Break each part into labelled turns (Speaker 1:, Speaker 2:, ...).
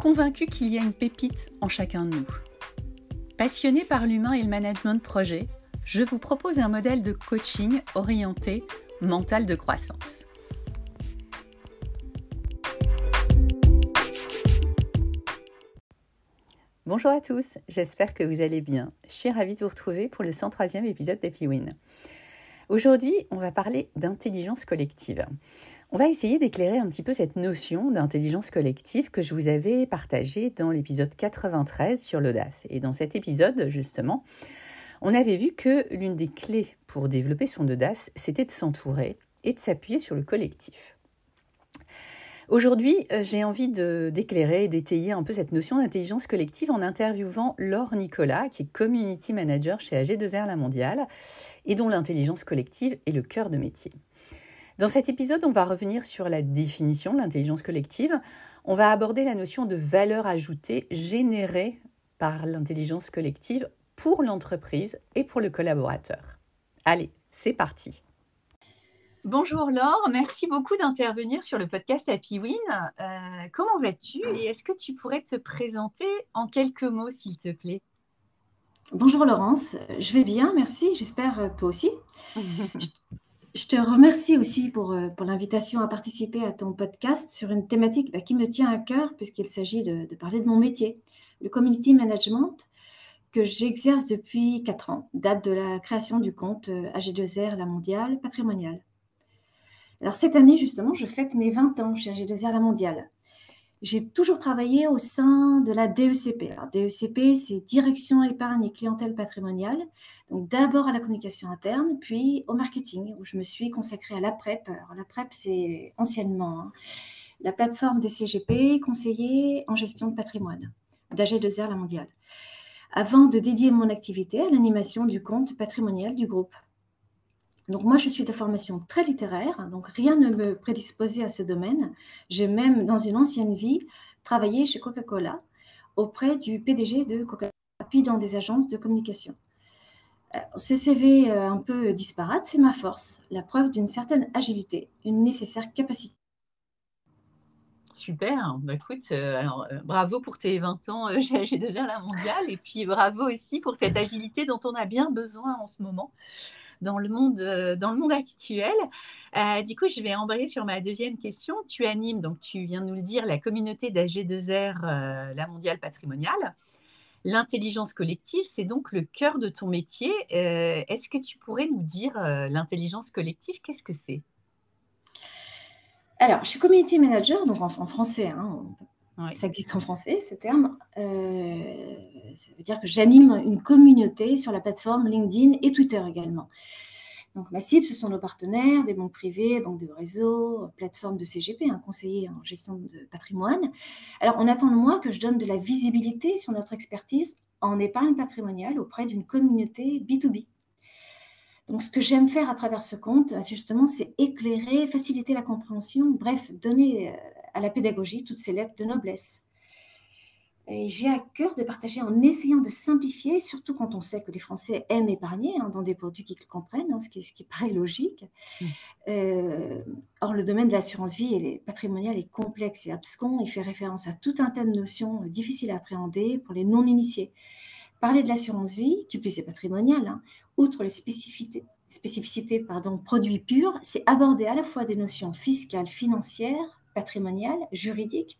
Speaker 1: convaincu qu'il y a une pépite en chacun de nous. Passionné par l'humain et le management de projet, je vous propose un modèle de coaching orienté mental de croissance. Bonjour à tous, j'espère que vous allez bien. Je suis ravie de vous retrouver pour le 103e épisode d'Happy Win. Aujourd'hui, on va parler d'intelligence collective. On va essayer d'éclairer un petit peu cette notion d'intelligence collective que je vous avais partagée dans l'épisode 93 sur l'audace. Et dans cet épisode, justement, on avait vu que l'une des clés pour développer son audace, c'était de s'entourer et de s'appuyer sur le collectif. Aujourd'hui, euh, j'ai envie d'éclairer et d'étayer un peu cette notion d'intelligence collective en interviewant Laure Nicolas, qui est Community Manager chez AG2R La Mondiale et dont l'intelligence collective est le cœur de métier. Dans cet épisode, on va revenir sur la définition de l'intelligence collective. On va aborder la notion de valeur ajoutée générée par l'intelligence collective pour l'entreprise et pour le collaborateur. Allez, c'est parti. Bonjour Laure, merci beaucoup d'intervenir sur le podcast Happy Win. Euh, comment vas-tu et est-ce que tu pourrais te présenter en quelques mots, s'il te plaît?
Speaker 2: Bonjour Laurence, je vais bien, merci, j'espère toi aussi. Je te remercie aussi pour, euh, pour l'invitation à participer à ton podcast sur une thématique bah, qui me tient à cœur puisqu'il s'agit de, parler de mon métier, le community management que j'exerce depuis 4 ans, date de la création du compte euh, AG2R La Mondiale Patrimoniale. Alors cette année justement, je fête mes 20 ans chez AG2R La Mondiale j'ai toujours travaillé au sein de la DECP. DECP, c'est Direction épargne et clientèle patrimoniale. Donc, d'abord à la communication interne, puis au marketing, où je me suis consacrée à la PrEP. La PrEP, c'est anciennement hein, la plateforme des CGP, conseillers en gestion de patrimoine, d'AG2R La Mondiale. Avant de dédier mon activité à l'animation du compte patrimonial du groupe. Donc moi, je suis de formation très littéraire, donc rien ne me prédisposait à ce domaine. J'ai même, dans une ancienne vie, travaillé chez Coca-Cola auprès du PDG de Coca-Cola, puis dans des agences de communication. Euh, ce CV euh, un peu disparate, c'est ma force, la preuve d'une certaine agilité, une nécessaire capacité.
Speaker 1: Super, bah, euh, alors, bravo pour tes 20 ans chez deux r La Mondiale et puis bravo aussi pour cette agilité dont on a bien besoin en ce moment dans le monde, euh, dans le monde actuel. Euh, du coup, je vais embrayer sur ma deuxième question. Tu animes, donc tu viens de nous le dire, la communauté d'AG2R, euh, la mondiale patrimoniale. L'intelligence collective, c'est donc le cœur de ton métier. Est-ce que tu pourrais nous dire l'intelligence collective, qu'est-ce que c'est?
Speaker 2: Alors, je suis community manager, donc en, français, hein, ça existe en français, ce terme. Euh, ça veut dire que j'anime une communauté sur la plateforme LinkedIn et Twitter également. Donc, ma cible, ce sont nos partenaires, des banques privées, banques de réseau, plateformes de CGP, un conseiller en gestion de patrimoine. Alors, on attend de moi que je donne de la visibilité sur notre expertise en épargne patrimoniale auprès d'une communauté B2B. Donc, ce que j'aime faire à travers ce compte, c'est justement, c'est éclairer, faciliter la compréhension, bref, donner euh, à la pédagogie toutes ces lettres de noblesse. Et j'ai à cœur de partager en essayant de simplifier, surtout quand on sait que les Français aiment épargner hein, dans des produits qu'ils comprennent, hein, ce, qui, ce, qui, paraît logique. Mmh. Euh, or, le domaine de l'assurance vie et patrimoniale est complexe et abscon. Il fait référence à tout un tas de notions difficiles à appréhender pour les non-initiés. Parler de l'assurance vie, qui plus est patrimoniale, hein, outre les spécificités, spécificités pardon, produits purs, c'est aborder à la fois des notions fiscales, financières, patrimoniale, juridique,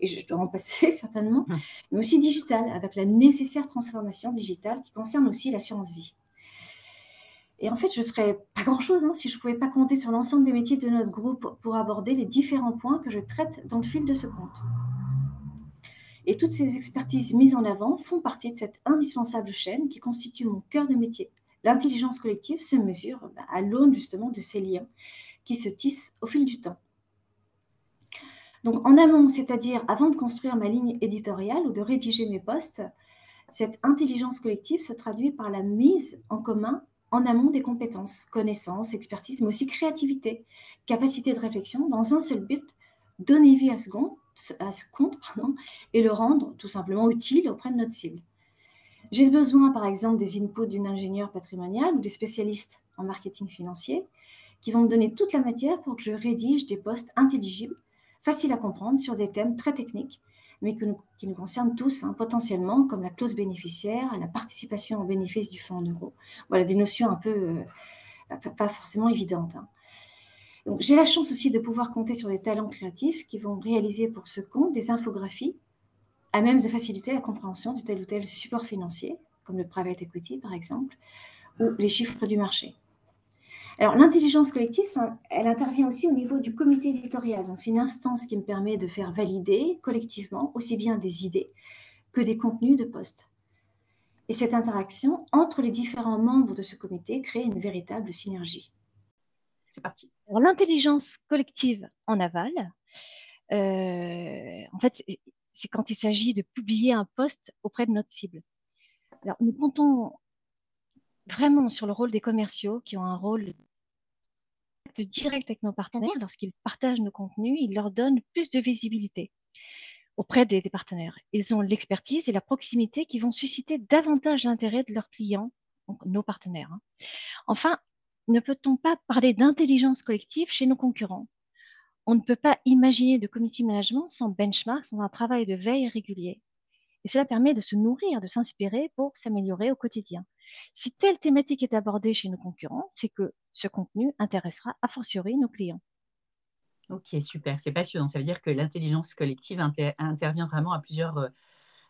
Speaker 2: et je dois en passer certainement, hum. mais aussi digitale, avec la nécessaire transformation digitale qui concerne aussi l'assurance vie. Et en fait, je ne serais pas grand-chose hein, si je ne pouvais pas compter sur l'ensemble des métiers de notre groupe pour aborder les différents points que je traite dans le fil de ce compte. Et toutes ces expertises mises en avant font partie de cette indispensable chaîne qui constitue mon cœur de métier. L'intelligence collective se mesure bah, à l'aune justement de ces liens qui se tissent au fil du temps.
Speaker 3: Donc en amont, c'est-à-dire avant de construire ma ligne éditoriale ou de rédiger mes posts, cette intelligence collective se traduit par la mise en commun en amont des compétences, connaissances, expertise, mais aussi créativité, capacité de réflexion, dans un seul but, donner vie à ce compte, et le rendre tout simplement utile auprès de notre cible. J'ai besoin, par exemple, des inputs d'une ingénieure patrimoniale ou des spécialistes en marketing financier qui vont me donner toute la matière pour que je rédige des posts intelligibles, faciles à comprendre sur des thèmes très techniques, mais qui nous concernent tous hein, potentiellement, comme la clause bénéficiaire, la participation au bénéfice du fonds en euros. Voilà, des notions un peu euh, pas forcément évidentes. Hein. Donc, j'ai la chance aussi de pouvoir compter sur des talents créatifs qui vont réaliser pour ce compte des infographies à même de faciliter la compréhension de tel ou tel support financier, comme le private equity par exemple, ou les chiffres du marché. Alors, l'intelligence collective, elle intervient aussi au niveau du comité éditorial. Donc, c'est une instance qui me permet de faire valider collectivement aussi bien des idées que des contenus de poste. Et cette interaction entre les différents membres de ce comité crée une véritable synergie.
Speaker 2: C'est parti. Alors, l'intelligence collective en aval, euh, en fait, c'est quand il s'agit de publier un poste auprès de notre cible. Alors, nous comptons vraiment sur le rôle des commerciaux qui ont un rôle direct avec nos partenaires. Lorsqu'ils partagent nos contenus, ils leur donnent plus de visibilité auprès des, partenaires. Ils ont l'expertise et la proximité qui vont susciter davantage l'intérêt de leurs clients, donc nos partenaires. Hein. Enfin, ne peut-on pas parler d'intelligence collective chez nos concurrents? On ne peut pas imaginer de community management sans benchmark, sans un travail de veille régulier. Et cela permet de se nourrir, de s'inspirer pour s'améliorer au quotidien. Si telle thématique est abordée chez nos concurrents, c'est que ce contenu intéressera a fortiori nos clients.
Speaker 1: Ok, super, c'est passionnant. Ça veut dire que l'intelligence collective intervient vraiment euh,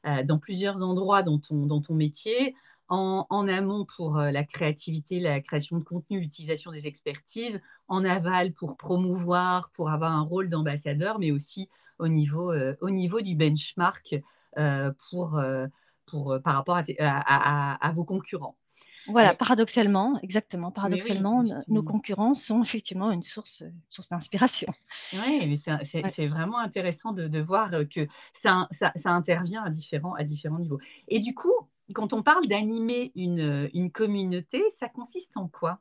Speaker 1: euh, dans plusieurs endroits dans ton métier en, amont pour euh, la créativité, la création de contenu, l'utilisation des expertises, en aval pour promouvoir, pour avoir un rôle d'ambassadeur, mais aussi au niveau, au niveau du benchmark pour, pour, par rapport à, vos concurrents.
Speaker 2: Voilà, paradoxalement, exactement, paradoxalement, nos concurrents sont effectivement une source, source d'inspiration.
Speaker 1: Oui, mais c'est vraiment intéressant de, de voir que ça, ça, ça, intervient à différents, à différents niveaux. Et du coup, quand on parle d'animer une, une, communauté, ça consiste en quoi?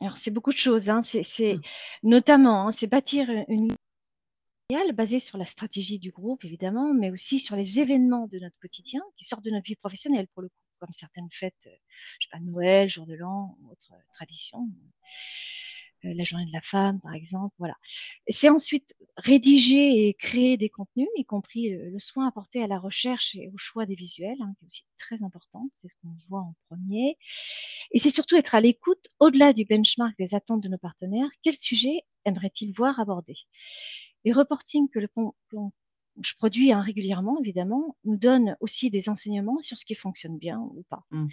Speaker 2: Alors, c'est beaucoup de choses. Hein. C'est mmh. notamment, hein, c'est bâtir une basée sur la stratégie du groupe, évidemment, mais aussi sur les événements de notre quotidien qui sortent de notre vie professionnelle, pour le coup, comme certaines fêtes, euh, je sais pas, Noël, jour de l'an, autres traditions. Euh, la journée de la femme, par exemple. Voilà. C'est ensuite rédiger et créer des contenus, y compris le, soin apporté à la recherche et au choix des visuels, hein, qui est aussi très important. C'est ce qu'on voit en premier. Et c'est surtout être à l'écoute, au-delà du benchmark des attentes de nos partenaires, quel sujet aimeraient-ils voir abordé Les reportings que, le, je produis hein, régulièrement, évidemment, nous donnent aussi des enseignements sur ce qui fonctionne bien ou pas. Mmh.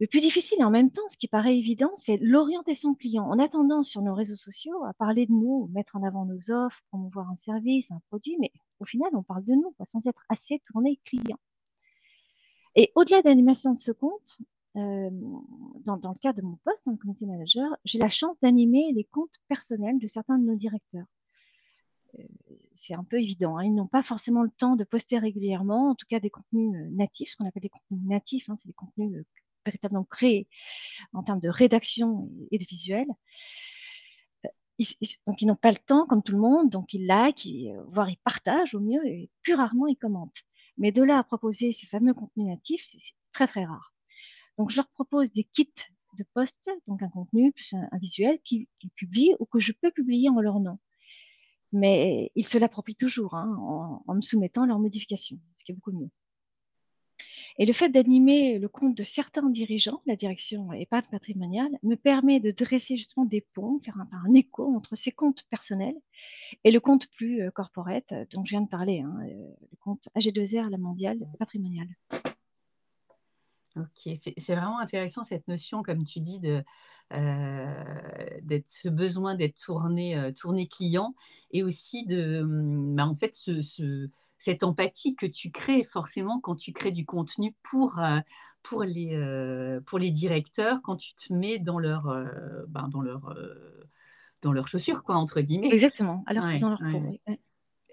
Speaker 2: Le plus difficile et en même temps, ce qui paraît évident, c'est l'orientation client. On a tendance sur nos réseaux sociaux à parler de nous, mettre en avant nos offres, promouvoir un service, un produit, mais au final, on parle de nous sans être assez tourné client. Et au-delà de l'animation de ce compte, euh, dans, le cadre de mon poste en community manager, j'ai la chance d'animer les comptes personnels de certains de nos directeurs. Euh, c'est un peu évident. Hein. Ils n'ont pas forcément le temps de poster régulièrement, en tout cas des contenus euh, natifs, ce qu'on appelle des contenus natifs, hein, c'est des contenus véritablement créés en termes de rédaction et de visuel. Euh, donc, ils n'ont pas le temps, comme tout le monde, donc ils like, euh, voire ils partagent au mieux, et plus rarement ils commentent. Mais de là à proposer ces fameux contenus natifs, c'est très très rare. Donc, je leur propose des kits de posts, donc un contenu plus un, visuel qu'ils publient ou que je peux publier en leur nom. Mais ils se l'approprient toujours hein, en, en me soumettant leurs modifications, ce qui est beaucoup mieux. Et le fait d'animer le compte de certains dirigeants, la direction épargne patrimoniale, me permet de dresser justement des ponts, faire un, écho entre ces comptes personnels et le compte plus euh, corporate euh, dont je viens de parler, hein, euh, le compte AG2R, la mondiale patrimoniale.
Speaker 1: Ok, c'est vraiment intéressant cette notion, comme tu dis, de, ce besoin d'être tourné, tourné client et aussi de, hum, bah, en fait, ce, ce cette empathie que tu crées forcément quand tu crées du contenu pour, euh, pour, les, euh, pour les directeurs, quand tu te mets dans leur, euh, ben, dans leur, dans leurs chaussures, quoi, entre guillemets.
Speaker 2: Exactement, alors dans leur peau.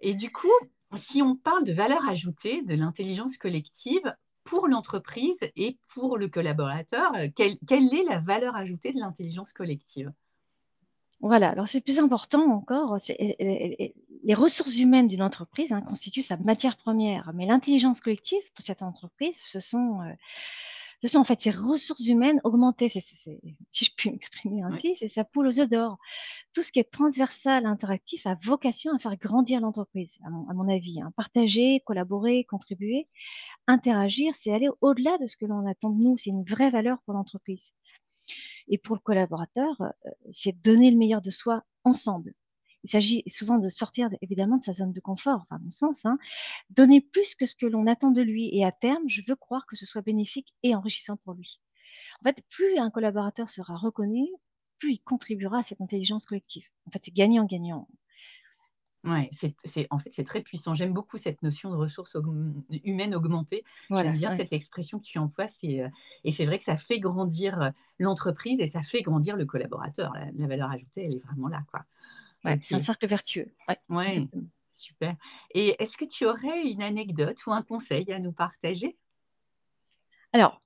Speaker 1: Et du coup, si on parle de valeur ajoutée de l'intelligence collective pour l'entreprise et pour le collaborateur, quelle, quelle est la valeur ajoutée de l'intelligence collective?
Speaker 2: Voilà, alors c'est plus important encore, les ressources humaines d'une entreprise hein, constituent sa matière première, mais l'intelligence collective pour cette entreprise, ce sont, euh, ce sont en fait ces ressources humaines augmentées, si je puis m'exprimer ainsi, c'est sa poule aux œufs d'or. Tout ce qui est transversal, interactif, a vocation à faire grandir l'entreprise, à, mon, avis. Hein. Partager, collaborer, contribuer, interagir, c'est aller au-delà de ce que l'on attend de nous, c'est une vraie valeur pour l'entreprise. Et pour le collaborateur, euh, c'est donner le meilleur de soi ensemble. Il s'agit souvent de sortir évidemment de sa zone de confort, à mon sens, hein. donner plus que ce que l'on attend de lui. Et à terme, je veux croire que ce soit bénéfique et enrichissant pour lui. En fait, plus un collaborateur sera reconnu, plus il contribuera à cette intelligence collective. En fait, c'est gagnant-gagnant.
Speaker 1: Ouais, c'est, en fait, c'est très puissant. J'aime beaucoup cette notion de ressources humaines augmentées. J'aime bien cette expression que tu emploies. C'est, euh, et c'est vrai que ça fait grandir euh, l'entreprise et ça fait grandir le collaborateur. La, valeur ajoutée, elle est vraiment là. Quoi.
Speaker 2: C'est un cercle vertueux.
Speaker 1: Ouais, super. Et est-ce que tu aurais une anecdote ou un conseil à nous partager?
Speaker 2: Alors,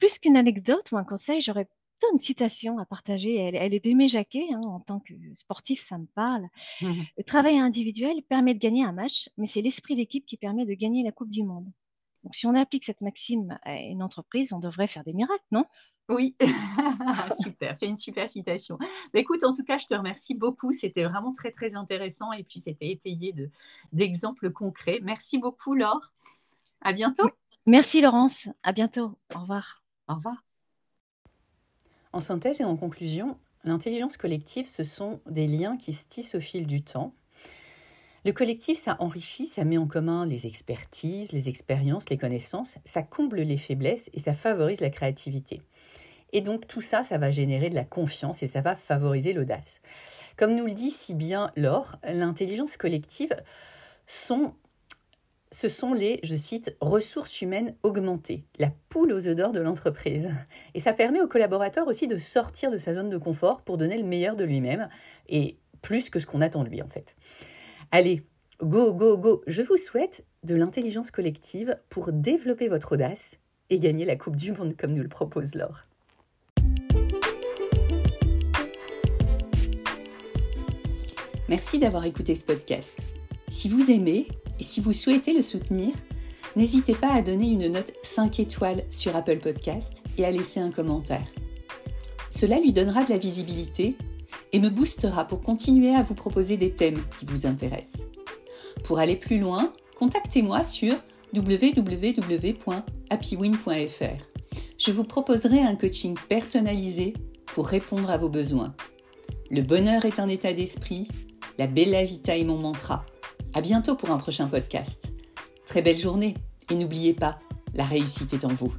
Speaker 2: plus qu'une anecdote ou un conseil, j'aurais une citation à partager. Elle, est d'Aimé Jacquet. Hein, en tant que sportif, ça me parle. Mmh Le travail individuel permet de gagner un match, mais c'est l'esprit d'équipe qui permet de gagner la Coupe du Monde. Donc, si on applique cette maxime à une entreprise, on devrait faire des miracles, non?
Speaker 1: Oui, super, c'est une super citation. Bah, écoute, en tout cas, je te remercie beaucoup. C'était vraiment très, très intéressant et puis c'était étayé d'exemples concrets. Merci beaucoup, Laure. À bientôt.
Speaker 2: Merci, Laurence. À bientôt. Au revoir.
Speaker 1: Au revoir. En synthèse et en conclusion, l'intelligence collective, ce sont des liens qui se tissent au fil du temps. Le collectif, ça enrichit, ça met en commun les expertises, les expériences, les connaissances, ça comble les faiblesses et ça favorise la créativité. Et donc tout ça, ça va générer de la confiance et ça va favoriser l'audace. Comme nous le dit si bien Laure, l'intelligence collective sont ce sont les, je cite, ressources humaines augmentées, la poule aux œufs d'or de l'entreprise. Et ça permet aux collaborateurs aussi de sortir de sa zone de confort pour donner le meilleur de lui-même, et plus que ce qu'on attend de lui en fait. Allez, go, go, go, je vous souhaite de l'intelligence collective pour développer votre audace et gagner la Coupe du Monde comme nous le propose Laure. Merci d'avoir écouté ce podcast. Si vous aimez, et si vous souhaitez le soutenir, n'hésitez pas à donner une note 5 étoiles sur Apple Podcast et à laisser un commentaire. Cela lui donnera de la visibilité et me boostera pour continuer à vous proposer des thèmes qui vous intéressent. Pour aller plus loin, contactez-moi sur www.happywin.fr. Je vous proposerai un coaching personnalisé pour répondre à vos besoins. Le bonheur est un état d'esprit, la bella vita est mon mantra. À bientôt pour un prochain podcast. Très belle journée et n'oubliez pas, la réussite est en vous.